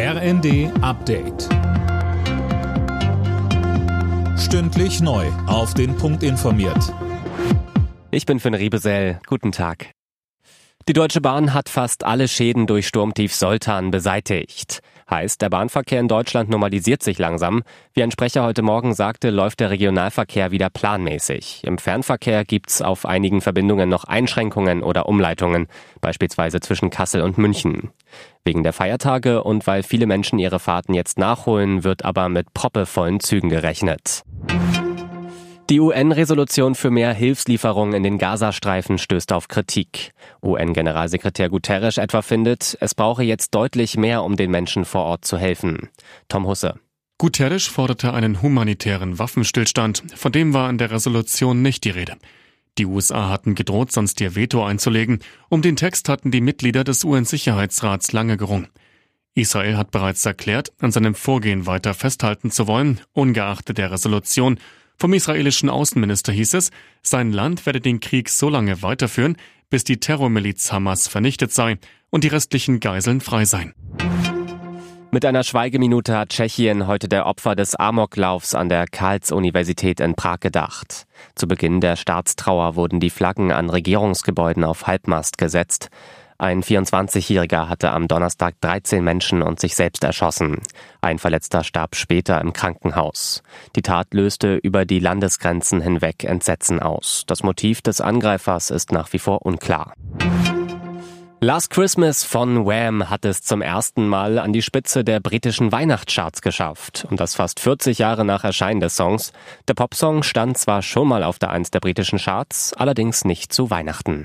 RND Update. Stündlich neu. Auf den Punkt informiert. Ich bin Finn Riebesell. Guten Tag. Die Deutsche Bahn hat fast alle Schäden durch Sturmtief Soltan beseitigt. Heißt, der Bahnverkehr in Deutschland normalisiert sich langsam. Wie ein Sprecher heute Morgen sagte, läuft der Regionalverkehr wieder planmäßig. Im Fernverkehr gibt's auf einigen Verbindungen noch Einschränkungen oder Umleitungen, beispielsweise zwischen Kassel und München. Wegen der Feiertage und weil viele Menschen ihre Fahrten jetzt nachholen, wird aber mit proppevollen Zügen gerechnet. Die UN-Resolution für mehr Hilfslieferungen in den Gazastreifen stößt auf Kritik. UN-Generalsekretär Guterres etwa findet, es brauche jetzt deutlich mehr, um den Menschen vor Ort zu helfen. Tom Husse. Guterres forderte einen humanitären Waffenstillstand, von dem war in der Resolution nicht die Rede. Die USA hatten gedroht, sonst ihr Veto einzulegen. Um den Text hatten die Mitglieder des UN-Sicherheitsrats lange gerungen. Israel hat bereits erklärt, an seinem Vorgehen weiter festhalten zu wollen, ungeachtet der Resolution, vom israelischen Außenminister hieß es, sein Land werde den Krieg so lange weiterführen, bis die Terrormiliz Hamas vernichtet sei und die restlichen Geiseln frei seien. Mit einer Schweigeminute hat Tschechien heute der Opfer des Amoklaufs an der Karls-Universität in Prag gedacht. Zu Beginn der Staatstrauer wurden die Flaggen an Regierungsgebäuden auf Halbmast gesetzt. Ein 24-Jähriger hatte am Donnerstag 13 Menschen und sich selbst erschossen. Ein Verletzter starb später im Krankenhaus. Die Tat löste über die Landesgrenzen hinweg Entsetzen aus. Das Motiv des Angreifers ist nach wie vor unklar. Last Christmas von Wham hat es zum ersten Mal an die Spitze der britischen Weihnachtscharts geschafft. Und das fast 40 Jahre nach Erscheinen des Songs. Der Popsong stand zwar schon mal auf der Eins der britischen Charts, allerdings nicht zu Weihnachten.